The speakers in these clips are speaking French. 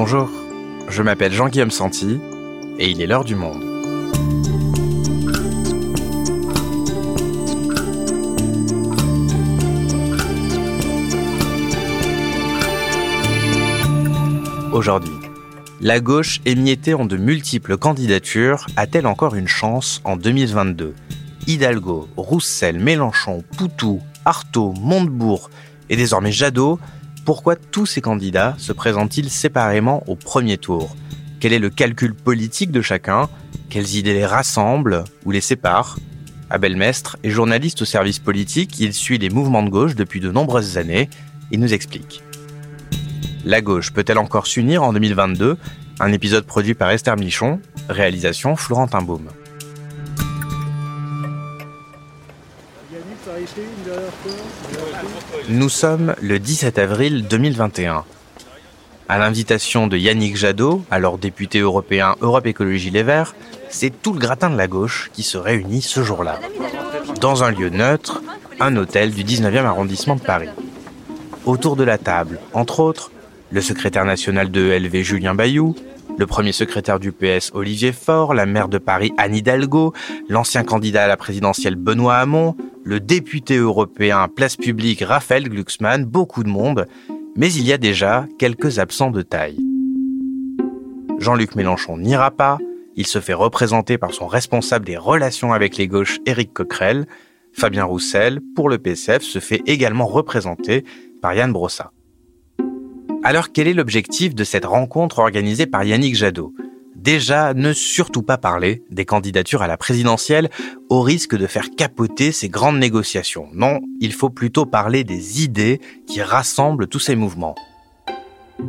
Bonjour, je m'appelle Jean-Guillaume Santi et il est l'heure du monde. Aujourd'hui, la gauche émiettée en de multiples candidatures a-t-elle encore une chance en 2022 Hidalgo, Roussel, Mélenchon, Poutou, Artaud, Montebourg et désormais Jadot, pourquoi tous ces candidats se présentent-ils séparément au premier tour? Quel est le calcul politique de chacun? Quelles idées les rassemblent ou les séparent? Abel Mestre est journaliste au service politique, il suit les mouvements de gauche depuis de nombreuses années, il nous explique. La gauche peut-elle encore s'unir en 2022 Un épisode produit par Esther Michon, réalisation Florentin Baume. Nous sommes le 17 avril 2021. À l'invitation de Yannick Jadot, alors député européen Europe Écologie Les Verts, c'est tout le gratin de la gauche qui se réunit ce jour-là. Dans un lieu neutre, un hôtel du 19e arrondissement de Paris. Autour de la table, entre autres, le secrétaire national de ELV Julien Bayou, le premier secrétaire du PS Olivier Faure, la maire de Paris Anne Hidalgo, l'ancien candidat à la présidentielle Benoît Hamon, le député européen Place Publique Raphaël Glucksmann, beaucoup de monde, mais il y a déjà quelques absents de taille. Jean-Luc Mélenchon n'ira pas, il se fait représenter par son responsable des relations avec les gauches Éric Coquerel, Fabien Roussel, pour le PCF, se fait également représenter par Yann Brossa. Alors quel est l'objectif de cette rencontre organisée par Yannick Jadot? Déjà, ne surtout pas parler des candidatures à la présidentielle au risque de faire capoter ces grandes négociations. Non, il faut plutôt parler des idées qui rassemblent tous ces mouvements.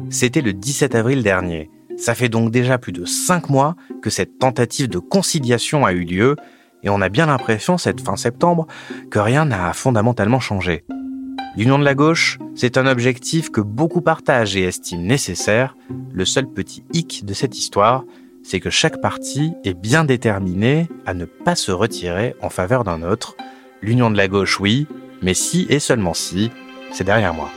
C'était le 17 avril dernier. Ça fait donc déjà plus de cinq mois que cette tentative de conciliation a eu lieu, et on a bien l'impression, cette fin septembre, que rien n'a fondamentalement changé. L'union de la gauche, c'est un objectif que beaucoup partagent et estiment nécessaire. Le seul petit hic de cette histoire, c'est que chaque parti est bien déterminé à ne pas se retirer en faveur d'un autre. L'union de la gauche, oui, mais si et seulement si, c'est derrière moi.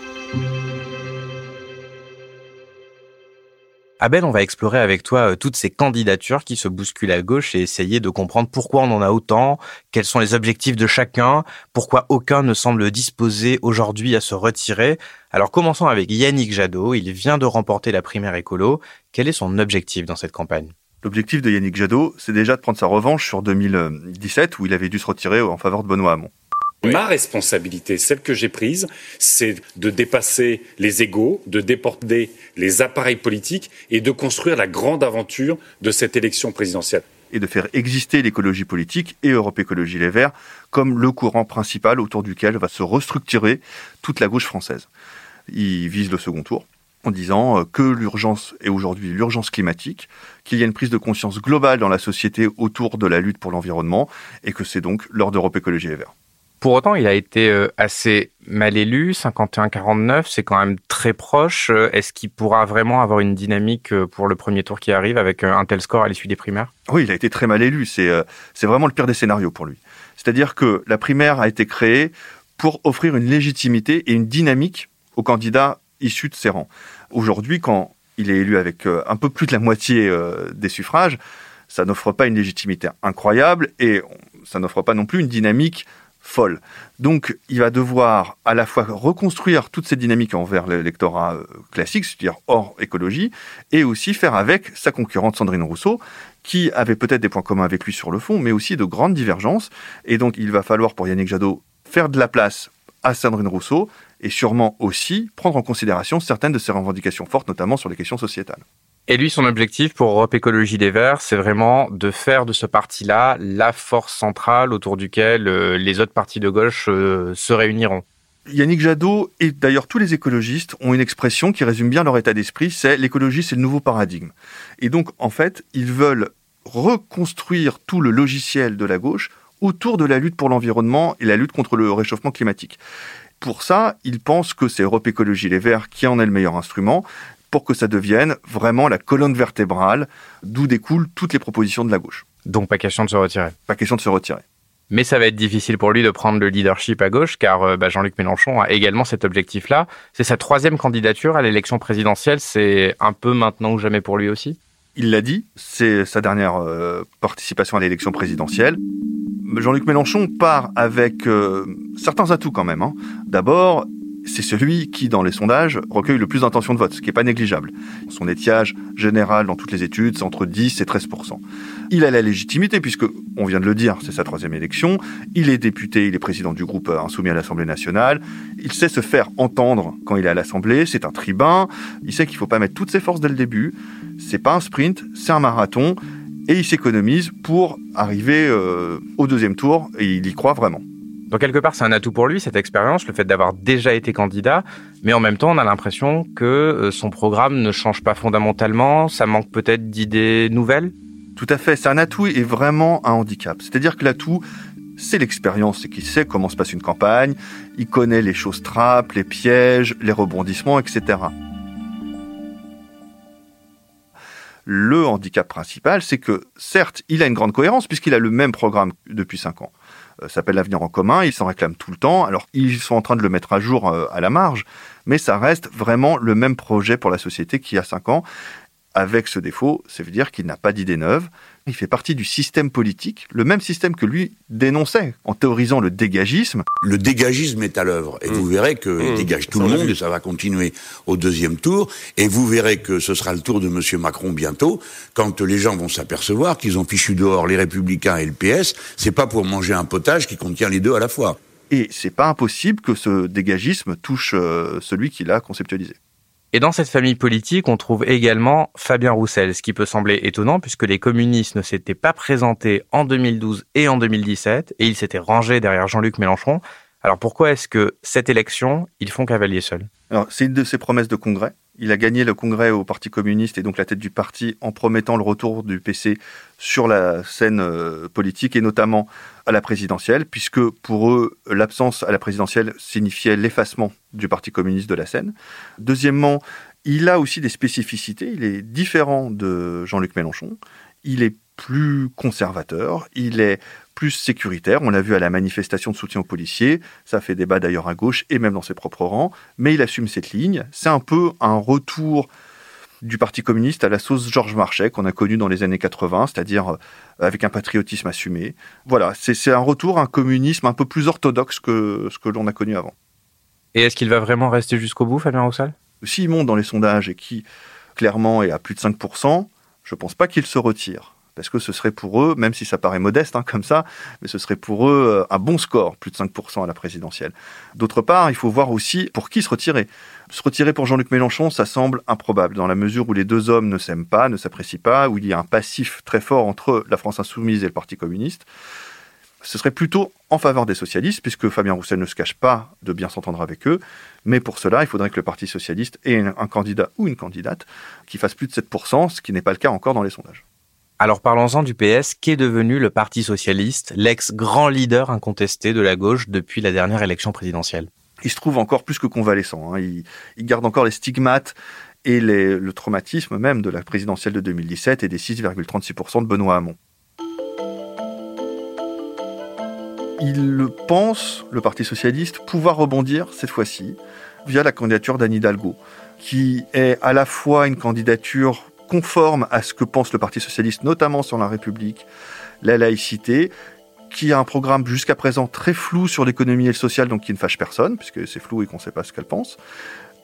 Abel, on va explorer avec toi euh, toutes ces candidatures qui se bousculent à gauche et essayer de comprendre pourquoi on en a autant, quels sont les objectifs de chacun, pourquoi aucun ne semble disposé aujourd'hui à se retirer. Alors commençons avec Yannick Jadot, il vient de remporter la primaire écolo. Quel est son objectif dans cette campagne? L'objectif de Yannick Jadot, c'est déjà de prendre sa revanche sur 2017 où il avait dû se retirer en faveur de Benoît Hamon. Ma responsabilité, celle que j'ai prise, c'est de dépasser les égaux, de déporter les appareils politiques et de construire la grande aventure de cette élection présidentielle. Et de faire exister l'écologie politique et Europe Écologie Les Verts comme le courant principal autour duquel va se restructurer toute la gauche française. Il vise le second tour en disant euh, que l'urgence est aujourd'hui l'urgence climatique, qu'il y a une prise de conscience globale dans la société autour de la lutte pour l'environnement et que c'est donc l'heure d'Europe Écologie Les Verts. Pour autant, il a été euh, assez mal élu, 51-49, c'est quand même très proche. Euh, est-ce qu'il pourra vraiment avoir une dynamique euh, pour le premier tour qui arrive avec un tel score à l'issue des primaires? Oui, il a été très mal élu. C'est c'est vraiment le pire des scénarios pour lui. C'est-à-dire que la primaire a été créée pour offrir une légitimité et une dynamique aux candidats issus de ses rangs. Aujourd'hui, quand il est élu avec un peu plus de la moitié des suffrages, ça n'offre pas une légitimité incroyable et ça n'offre pas non plus une dynamique folle. Donc, il va devoir à la fois reconstruire toute cette dynamique envers l'électorat euh, classique, c'est-à-dire hors écologie, et aussi faire avec sa concurrente Sandrine Rousseau, qui avait peut-être des points communs avec lui sur le fond, mais aussi de grandes divergences. Et donc, il va falloir pour Yannick Jadot faire de la place à Sandrine Rousseau et sûrement aussi prendre en considération certaines de ses revendications fortes, notamment sur les questions sociétales. Et lui, son objectif pour Europe Écologie des Verts, c'est vraiment de faire de ce parti-là la force centrale autour duquel euh, les autres partis de gauche euh, se réuniront. Yannick Jadot et d'ailleurs tous les écologistes ont une expression qui résume bien leur état d'esprit, c'est l'écologie, c'est le nouveau paradigme. Et donc, en fait, ils veulent reconstruire tout le logiciel de la gauche autour de la lutte pour l'environnement et la lutte contre le réchauffement climatique. Pour ça, ils pensent que c'est Europe Écologie Les Verts qui en est le meilleur instrument, pour que ça devienne vraiment la colonne vertébrale d'où découlent toutes les propositions de la gauche. Donc pas question de se retirer. Pas question de se retirer. Mais ça va être difficile pour lui de prendre le leadership à gauche, car euh, bah, Jean-Luc Mélenchon a également cet objectif-là. C'est sa troisième candidature à l'élection présidentielle. C'est un peu maintenant ou jamais pour lui aussi? Il l'a dit, c'est sa dernière euh, participation à l'élection présidentielle. Jean-Luc Mélenchon part avec euh, certains atouts quand même. Hein. D'abord, c'est celui qui, dans les sondages, recueille le plus d'intentions de vote, ce qui n'est pas négligeable. Son étiage général dans toutes les études, c'est entre 10 et 13 Il a la légitimité, puisque, on vient de le dire, c'est sa troisième élection. Il est député, il est président du groupe insoumis à l'Assemblée nationale. Il sait se faire entendre quand il est à l'Assemblée. C'est un tribun. Il sait qu'il ne faut pas mettre toutes ses forces dès le début. C'est pas un sprint, c'est un marathon. Et il s'économise pour arriver euh, au deuxième tour, et il y croit vraiment. Donc quelque part, c'est un atout pour lui, cette expérience, le fait d'avoir déjà été candidat, mais en même temps, on a l'impression que euh, son programme ne change pas fondamentalement, ça manque peut-être d'idées nouvelles Tout à fait, c'est un atout et vraiment un handicap. C'est-à-dire que l'atout, c'est l'expérience, c'est qu'il sait comment se passe une campagne, il connaît les choses trappes, les pièges, les rebondissements, etc. Le handicap principal, c'est que certes, il a une grande cohérence puisqu'il a le même programme depuis cinq ans. Euh, s'appelle l'avenir en commun, ils s'en réclament tout le temps. Alors, ils sont en train de le mettre à jour euh, à la marge, mais ça reste vraiment le même projet pour la société qui a cinq ans avec ce défaut, ça veut dire qu'il n'a pas d'idée neuve. Il fait partie du système politique, le même système que lui dénonçait en théorisant le dégagisme. Le dégagisme est à l'œuvre et vous mmh. verrez qu'il mmh. dégage tout le monde et ça va continuer au deuxième tour. Et vous verrez que ce sera le tour de M. Macron bientôt quand les gens vont s'apercevoir qu'ils ont fichu dehors les Républicains et le PS. C'est pas pour manger un potage qui contient les deux à la fois. Et c'est pas impossible que ce dégagisme touche euh, celui qui l'a conceptualisé. Et dans cette famille politique, on trouve également Fabien Roussel, ce qui peut sembler étonnant puisque les communistes ne s'étaient pas présentés en 2012 et en 2017 et ils s'étaient rangés derrière Jean-Luc Mélenchon. Alors pourquoi est-ce que cette élection, ils font cavalier seul? Alors c'est une de ses promesses de congrès. Il a gagné le congrès au Parti communiste et donc la tête du parti en promettant le retour du PC sur la scène euh, politique et notamment à la présidentielle, puisque pour eux, l'absence à la présidentielle signifiait l'effacement du Parti communiste de la scène. Deuxièmement, il a aussi des spécificités. Il est différent de Jean-Luc Mélenchon. Il est plus conservateur, il est plus sécuritaire. On l'a vu à la manifestation de soutien aux policiers. Ça fait débat d'ailleurs à gauche et même dans ses propres rangs. Mais il assume cette ligne. C'est un peu un retour du Parti communiste à la sauce Georges Marchais qu'on a connu dans les années 80, c'est-à-dire euh, avec un patriotisme assumé. Voilà, c'est un retour à un communisme un peu plus orthodoxe que ce que l'on a connu avant. Et est-ce qu'il va vraiment rester jusqu'au bout, Fabien Roussel S'il monte dans les sondages et qui, clairement, est à plus de 5%, je ne pense pas qu'il se retire parce que ce serait pour eux, même si ça paraît modeste hein, comme ça, mais ce serait pour eux euh, un bon score, plus de 5% à la présidentielle. D'autre part, il faut voir aussi pour qui se retirer. Se retirer pour Jean-Luc Mélenchon, ça semble improbable, dans la mesure où les deux hommes ne s'aiment pas, ne s'apprécient pas, où il y a un passif très fort entre la France insoumise et le Parti communiste. Ce serait plutôt en faveur des socialistes, puisque Fabien Roussel ne se cache pas de bien s'entendre avec eux. Mais pour cela, il faudrait que le Parti socialiste ait un candidat ou une candidate qui fasse plus de 7%, ce qui n'est pas le cas encore dans les sondages. Alors parlons-en du PS, qui est devenu le Parti socialiste, l'ex-grand leader incontesté de la gauche depuis la dernière élection présidentielle? Il se trouve encore plus que convalescent. Hein. Il, garde encore les stigmates et le traumatisme même de la présidentielle de 2017 et des 6,36% de Benoît Hamon. Il pense, le Parti socialiste, pouvoir rebondir cette fois-ci via la candidature d'Anne Hidalgo, qui est à la fois une candidature conforme à ce que pense le Parti socialiste, notamment sur la République, la laïcité, qui a un programme jusqu'à présent très flou sur l'économie et le social, donc qui ne fâche personne, puisque c'est flou et qu'on ne sait pas ce qu'elle pense.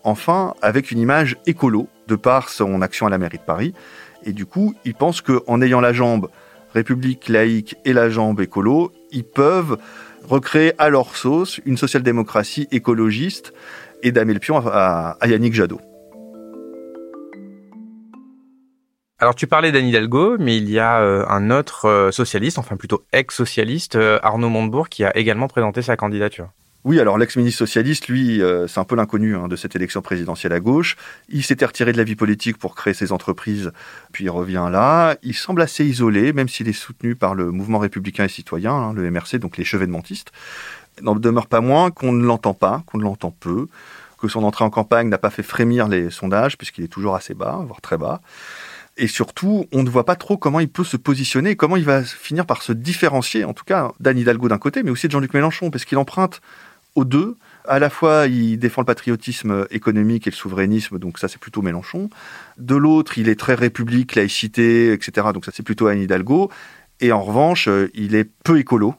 Enfin, avec une image écolo, de par son action à la mairie de Paris. Et du coup, il pense qu'en ayant la jambe République laïque et la jambe écolo, ils peuvent recréer à leur sauce une social-démocratie écologiste et damer le pion à Yannick Jadot. Alors tu parlais d'Anne Hidalgo, mais il y a euh, un autre euh, socialiste, enfin plutôt ex-socialiste, euh, Arnaud Montebourg, qui a également présenté sa candidature. Oui, alors l'ex-ministre socialiste, lui, c'est un peu l'inconnu hein, de cette élection présidentielle à gauche. Il s'était retiré de la vie politique pour créer ses entreprises, puis il revient là. Il semble assez isolé, même s'il est soutenu par le mouvement républicain et citoyen, hein, le MRC, donc les chevènementistes. N'en demeure pas moins qu'on ne l'entend pas, qu'on ne l'entend peu, que son entrée en campagne n'a pas fait frémir les sondages, puisqu'il est toujours assez bas, voire très bas. Et surtout, on ne voit pas trop comment il peut se positionner, comment il va finir par se différencier, en tout cas d'Anne Hidalgo d'un côté, mais aussi de Jean-Luc Mélenchon, parce qu'il emprunte aux deux. À la fois, il défend le patriotisme économique et le souverainisme, donc ça c'est plutôt Mélenchon. De l'autre, il est très république, laïcité, etc. Donc ça c'est plutôt Anne Hidalgo. Et en revanche, il est peu écolo.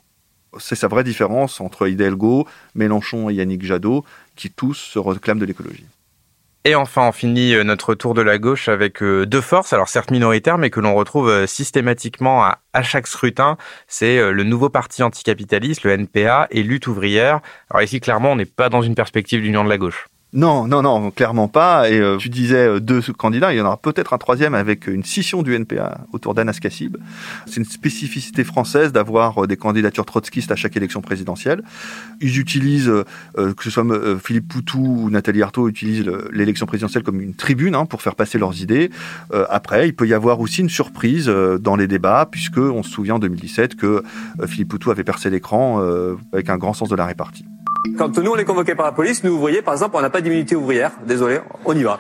C'est sa vraie différence entre Hidalgo, Mélenchon et Yannick Jadot, qui tous se réclament de l'écologie. Et enfin, on finit euh, notre tour de la gauche avec euh, deux forces, alors certes minoritaires, mais que l'on retrouve euh, systématiquement à, chaque scrutin. C'est le nouveau parti anticapitaliste, le NPA, et Lutte ouvrière. Alors ici, clairement, on n'est pas dans une perspective d'union de la gauche. Non, non, non, clairement pas. Et euh, tu disais euh, deux candidats, il y en aura peut-être un troisième avec une scission du NPA autour d'Anas Kassib. C'est une spécificité française d'avoir euh, des candidatures trotskistes à chaque élection présidentielle. Ils utilisent, que ce soit Philippe Poutou ou Nathalie Arthaud, utilisent l'élection présidentielle comme une tribune hein, pour faire passer leurs idées. après, il peut y avoir aussi une surprise dans les débats, puisque on se souvient en 2017 que Philippe Poutou avait percé l'écran avec un grand sens de la répartie. Quand nous, on est convoqués par la police, nous, ouvriers, par exemple, on n'a pas d'immunité ouvrière. Désolé, on y va.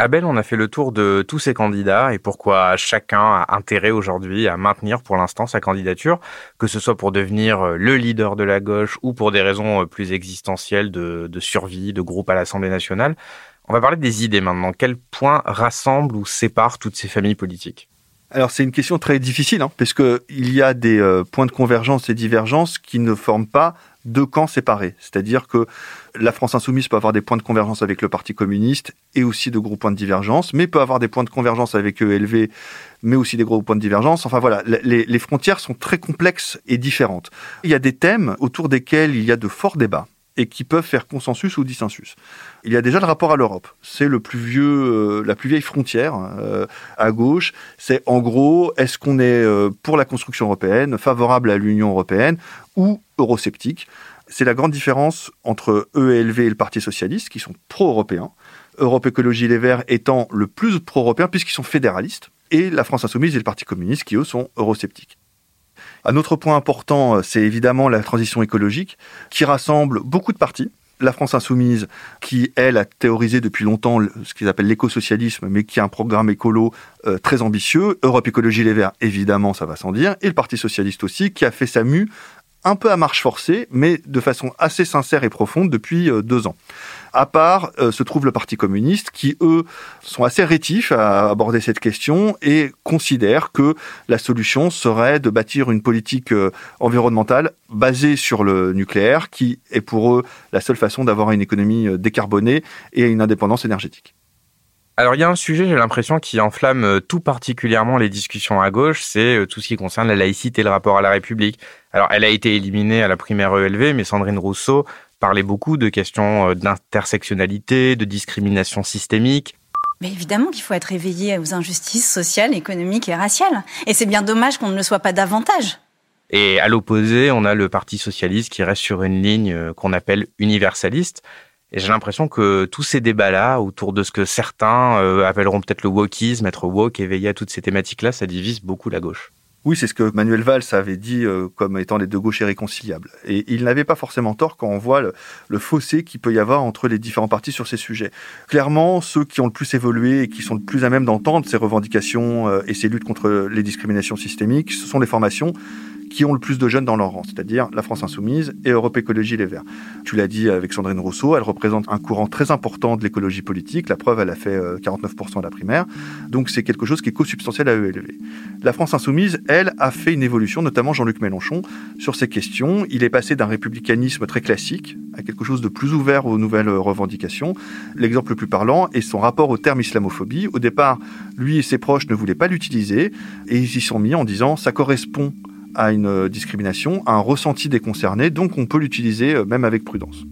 Abel, on a fait le tour de tous ces candidats et pourquoi chacun a intérêt aujourd'hui à maintenir pour l'instant sa candidature, que ce soit pour devenir le leader de la gauche ou pour des raisons plus existentielles de, de survie de groupe à l'Assemblée nationale. On va parler des idées maintenant. Quel point rassemble ou sépare toutes ces familles politiques? Alors c'est une question très difficile, hein, parce qu'il y a des euh, points de convergence et divergence qui ne forment pas deux camps séparés. C'est-à-dire que la France insoumise peut avoir des points de convergence avec le Parti communiste et aussi de gros points de divergence, mais peut avoir des points de convergence avec ELV, mais aussi des gros points de divergence. Enfin voilà, les, les frontières sont très complexes et différentes. Il y a des thèmes autour desquels il y a de forts débats et qui peuvent faire consensus ou dissensus. Il y a déjà le rapport à l'Europe. C'est le plus vieux, euh, la plus vieille frontière euh, à gauche. C'est en gros, est-ce qu'on est, euh, pour la construction européenne, favorable à l'Union européenne ou eurosceptique? C'est la grande différence entre ELV et le Parti socialiste, qui sont pro-européens. Europe Écologie Les Verts étant le plus pro-européen puisqu'ils sont fédéralistes, et la France Insoumise et le Parti communiste qui, eux, sont eurosceptiques. Un autre point important, euh, c'est évidemment la transition écologique, qui rassemble beaucoup de partis. La France insoumise, qui, elle, a théorisé depuis longtemps ce qu'ils appellent l'écosocialisme, mais qui a un programme écolo euh, très ambitieux. Europe Écologie Les Verts, évidemment, ça va sans dire. Et le Parti Socialiste aussi, qui a fait sa mue un peu à marche forcée, mais de façon assez sincère et profonde depuis euh, deux ans. À part euh, se trouve le Parti communiste qui, eux, sont assez rétifs à aborder cette question et considèrent que la solution serait de bâtir une politique euh, environnementale basée sur le nucléaire, qui est pour eux la seule façon d'avoir une économie décarbonée et une indépendance énergétique. Alors il y a un sujet, j'ai l'impression, qui enflamme euh, tout particulièrement les discussions à gauche, c'est euh, tout ce qui concerne la laïcité et le rapport à la République. Alors elle a été éliminée à la primaire ELV, mais Sandrine Rousseau parlait beaucoup de questions euh, d'intersectionnalité, de discrimination systémique. Mais évidemment qu'il faut être éveillé aux injustices sociales, économiques et raciales. Et c'est bien dommage qu'on ne le soit pas davantage. Et à l'opposé, on a le Parti socialiste qui reste sur une ligne qu'on appelle universaliste. Et j'ai l'impression que tous ces débats-là, autour de ce que certains euh, appelleront peut-être le wokisme, être woke, éveillé à toutes ces thématiques-là, ça divise beaucoup la gauche. Oui, c'est ce que Manuel Valls avait dit euh, comme étant les deux gauches irréconciliables. Et il n'avait pas forcément tort quand on voit le, fossé qu'il peut y avoir entre les différents partis sur ces sujets. Clairement, ceux qui ont le plus évolué et qui sont le plus à même d'entendre ces revendications euh, et ces luttes contre les discriminations systémiques, ce sont les formations qui ont le plus de jeunes dans leur rang, c'est-à-dire la France Insoumise et Europe Écologie Les Verts. Tu l'as dit avec Sandrine Rousseau, elle représente un courant très important de l'écologie politique. La preuve, elle a fait 49% euh, à la primaire. Donc c'est quelque chose qui est co-substantiel à ELV. La France Insoumise, elle, a fait une évolution, notamment Jean-Luc Mélenchon, sur ces questions. Il est passé d'un républicanisme très classique à quelque chose de plus ouvert aux nouvelles revendications. L'exemple le plus parlant est son rapport au terme islamophobie. Au départ, lui et ses proches ne voulaient pas l'utiliser et ils y sont mis en disant ça correspond à une euh, discrimination, à un ressenti des concernés, donc on peut l'utiliser euh, même avec prudence.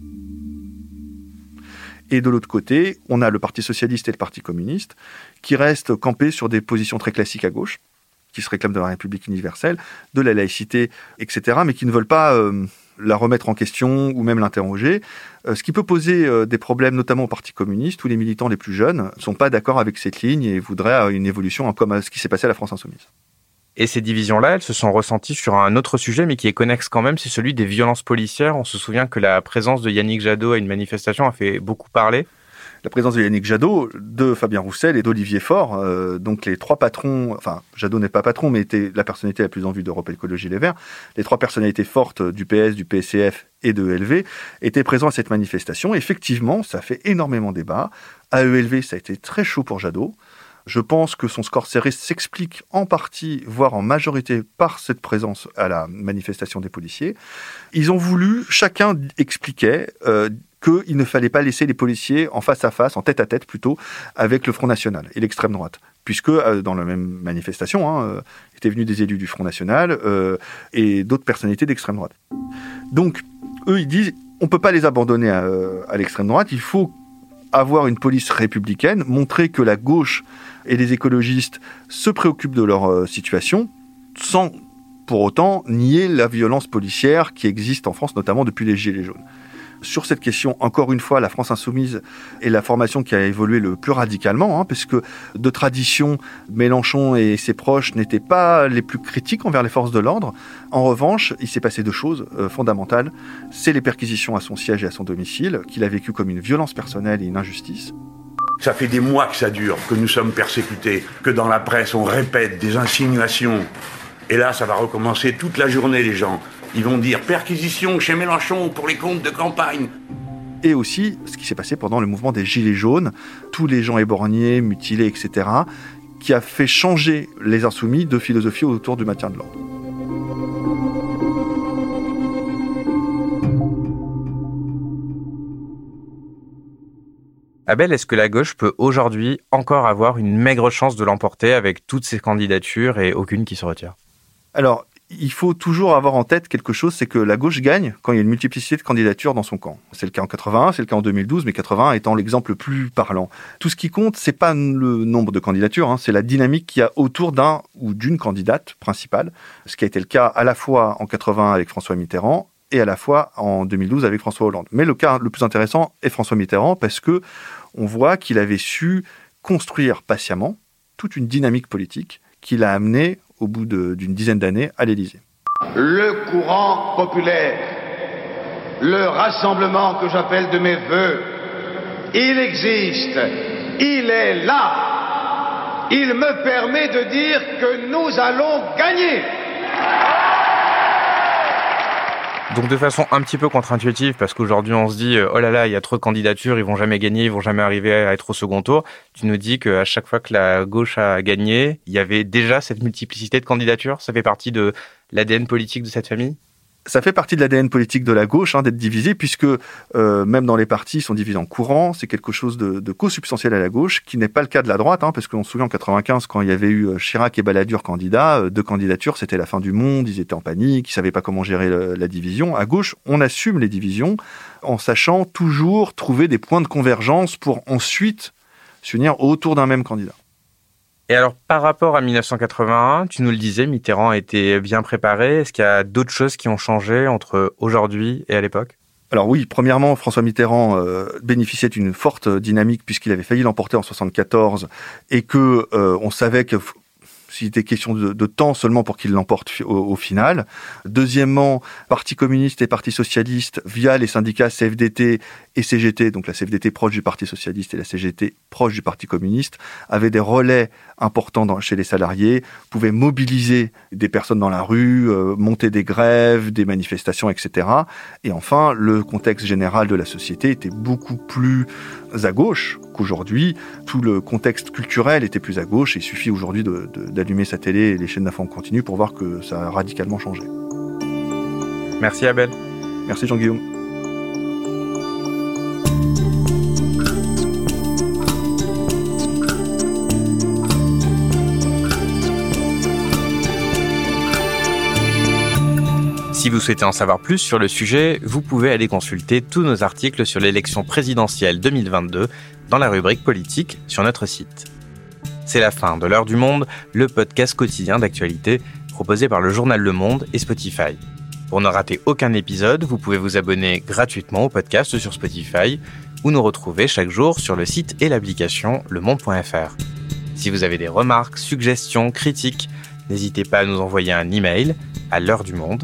Et de l'autre côté, on a le Parti socialiste et le Parti communiste qui restent campés sur des positions très classiques à gauche, qui se réclament de la République universelle, de la laïcité, etc., mais qui ne veulent pas euh, la remettre en question ou même l'interroger, ce qui peut poser des problèmes notamment au Parti communiste, où les militants les plus jeunes ne sont pas d'accord avec cette ligne et voudraient une évolution comme ce qui s'est passé à la France insoumise. Et ces divisions-là, elles se sont ressenties sur un autre sujet, mais qui est connexe quand même, c'est celui des violences policières. On se souvient que la présence de Yannick Jadot à une manifestation a fait beaucoup parler la présence de Yannick Jadot, de Fabien Roussel et d'Olivier Faure, euh, donc les trois patrons, enfin Jadot n'est pas patron, mais était la personnalité la plus en vue d'Europe Écologie Les Verts, les trois personnalités fortes du PS, du PCF et de ELV étaient présents à cette manifestation. Effectivement, ça fait énormément débat. À ELV, ça a été très chaud pour Jadot. Je pense que son score serré s'explique en partie, voire en majorité, par cette présence à la manifestation des policiers. Ils ont voulu, chacun expliquait, euh, qu'il ne fallait pas laisser les policiers en face à face, en tête à tête plutôt, avec le Front National et l'extrême droite. Puisque euh, dans la même manifestation, hein, euh, étaient venus des élus du Front National et d'autres personnalités d'extrême droite. Donc, eux, ils disent, on ne peut pas les abandonner à, à l'extrême droite, il faut avoir une police républicaine, montrer que la gauche et les écologistes se préoccupent de leur situation, sans pour autant nier la violence policière qui existe en France, notamment depuis les Gilets jaunes. Sur cette question, encore une fois, la France insoumise est la formation qui a évolué le plus radicalement, hein, parce que de tradition, Mélenchon et ses proches n'étaient pas les plus critiques envers les forces de l'ordre. En revanche, il s'est passé deux choses euh, fondamentales. C'est les perquisitions à son siège et à son domicile, qu'il a vécu comme une violence personnelle et une injustice. Ça fait des mois que ça dure, que nous sommes persécutés, que dans la presse on répète des insinuations. Et là, ça va recommencer toute la journée, les gens. Ils vont dire perquisition chez Mélenchon pour les comptes de campagne. Et aussi ce qui s'est passé pendant le mouvement des Gilets jaunes, tous les gens éborgnés, mutilés, etc., qui a fait changer les insoumis de philosophie autour du maintien de l'ordre. Abel, est-ce que la gauche peut aujourd'hui encore avoir une maigre chance de l'emporter avec toutes ses candidatures et aucune qui se retire? Alors, il faut toujours avoir en tête quelque chose, c'est que la gauche gagne quand il y a une multiplicité de candidatures dans son camp. C'est le cas en 81, c'est le cas en 2012, mais 81 étant l'exemple le plus parlant. Tout ce qui compte, c'est pas le nombre de candidatures, hein, c'est la dynamique qu'il y a autour d'un ou d'une candidate principale, ce qui a été le cas à la fois en 81 avec François Mitterrand et à la fois en 2012 avec François Hollande. Mais le cas le plus intéressant est François Mitterrand parce que on voit qu'il avait su construire patiemment toute une dynamique politique qui l'a amené au bout d'une dizaine d'années à l'Élysée. Le courant populaire, le rassemblement que j'appelle de mes voeux, il existe, il est là. Il me permet de dire que nous allons gagner. Donc de façon un petit peu contre-intuitive, parce qu'aujourd'hui on se dit euh, oh là là, il y a trop de candidatures, ils vont jamais gagner, ils vont jamais arriver à être au second tour. Tu nous dis qu'à chaque fois que la gauche a gagné, il y avait déjà cette multiplicité de candidatures. Ça fait partie de l'ADN politique de cette famille? Ça fait partie de l'ADN politique de la gauche hein, d'être divisé, puisque euh, même dans les partis, ils sont divisés en courants. C'est quelque chose de, co-substantiel à la gauche, qui n'est pas le cas de la droite, hein, parce qu'on se souvient en 95, quand il y avait eu euh, Chirac et Balladur candidats, euh, deux candidatures, c'était la fin du monde, ils étaient en panique, ils savaient pas comment gérer la division. À gauche, on assume les divisions en sachant toujours trouver des points de convergence pour ensuite s'unir autour d'un même candidat. Et alors, par rapport à 1981, tu nous le disais, Mitterrand était bien préparé. Est-ce qu'il y a d'autres choses qui ont changé entre aujourd'hui et à l'époque? Alors oui, premièrement, François Mitterrand euh, bénéficiait d'une forte dynamique puisqu'il avait failli l'emporter en 74 et que euh, on savait que s'il était question de, temps seulement pour qu'il l'emporte au, final. Deuxièmement, Parti communiste et Parti socialiste, via les syndicats CFDT et CGT, donc la CFDT proche du Parti socialiste et la CGT proche du Parti communiste, avaient des relais importants chez les salariés, pouvaient mobiliser des personnes dans la rue, euh, monter des grèves, des manifestations, etc. Et enfin, le contexte général de la société était beaucoup plus à gauche qu'aujourd'hui. Tout le contexte culturel était plus à gauche. Et il suffit aujourd'hui d'allumer sa télé et les chaînes d'infos continu pour voir que ça a radicalement changé. Merci Abel. Merci Jean-Guillaume. Si vous souhaitez en savoir plus sur le sujet, vous pouvez aller consulter tous nos articles sur l'élection présidentielle 2022 dans la rubrique politique sur notre site. C'est la fin de l'heure du monde, le podcast quotidien d'actualité proposé par le journal Le Monde et Spotify. Pour ne rater aucun épisode, vous pouvez vous abonner gratuitement au podcast sur Spotify ou nous retrouver chaque jour sur le site et l'application lemonde.fr. Si vous avez des remarques, suggestions, critiques, n'hésitez pas à nous envoyer un email à l'heure du monde,